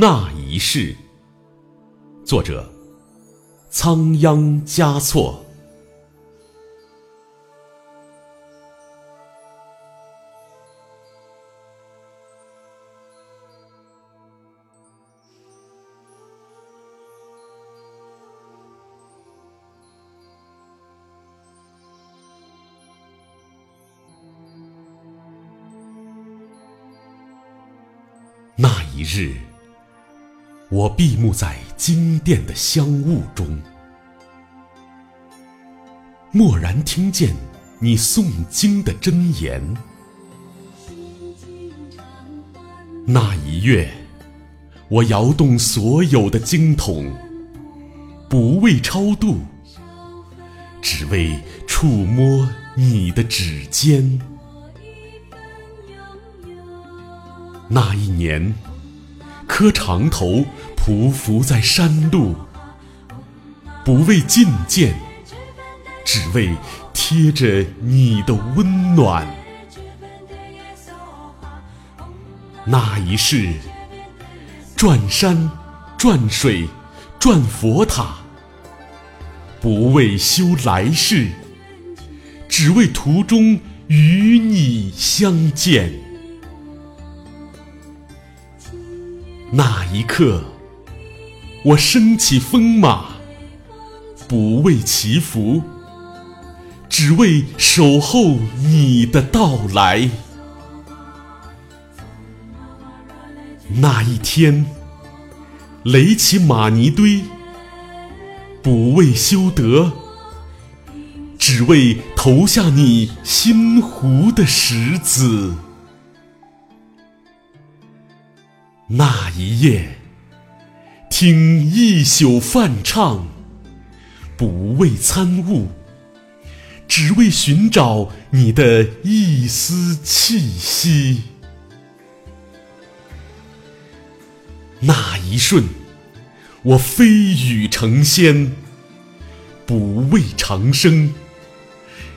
那一世，作者：仓央嘉措。那一日，我闭目在经殿的香雾中，蓦然听见你诵经的真言。那一月，我摇动所有的经筒，不为超度，只为触摸你的指尖。那一年，磕长头匍匐在山路，不为觐见，只为贴着你的温暖。那一世，转山转水转佛塔，不为修来世，只为途中与你相见。那一刻，我升起风马，不为祈福，只为守候你的到来。那一天，垒起玛尼堆，不为修德，只为投下你心湖的石子。那一夜，听一宿梵唱，不为参悟，只为寻找你的一丝气息。那一瞬，我飞羽成仙，不为长生，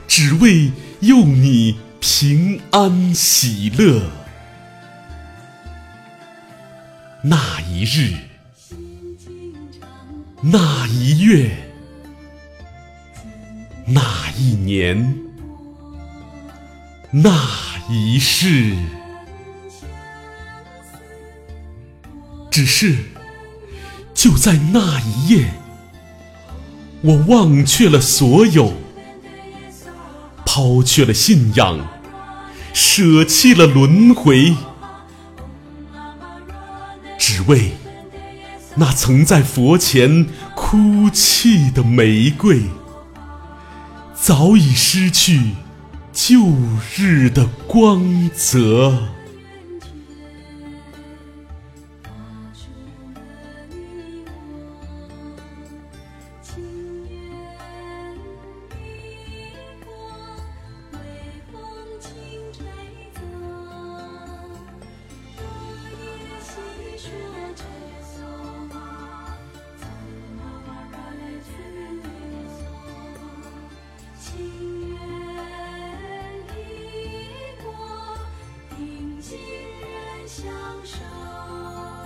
只为佑你平安喜乐。那一日，那一月，那一年，那一世，只是就在那一夜，我忘却了所有，抛却了信仰，舍弃了轮回。只为那曾在佛前哭泣的玫瑰，早已失去旧日的光泽。亲人相守。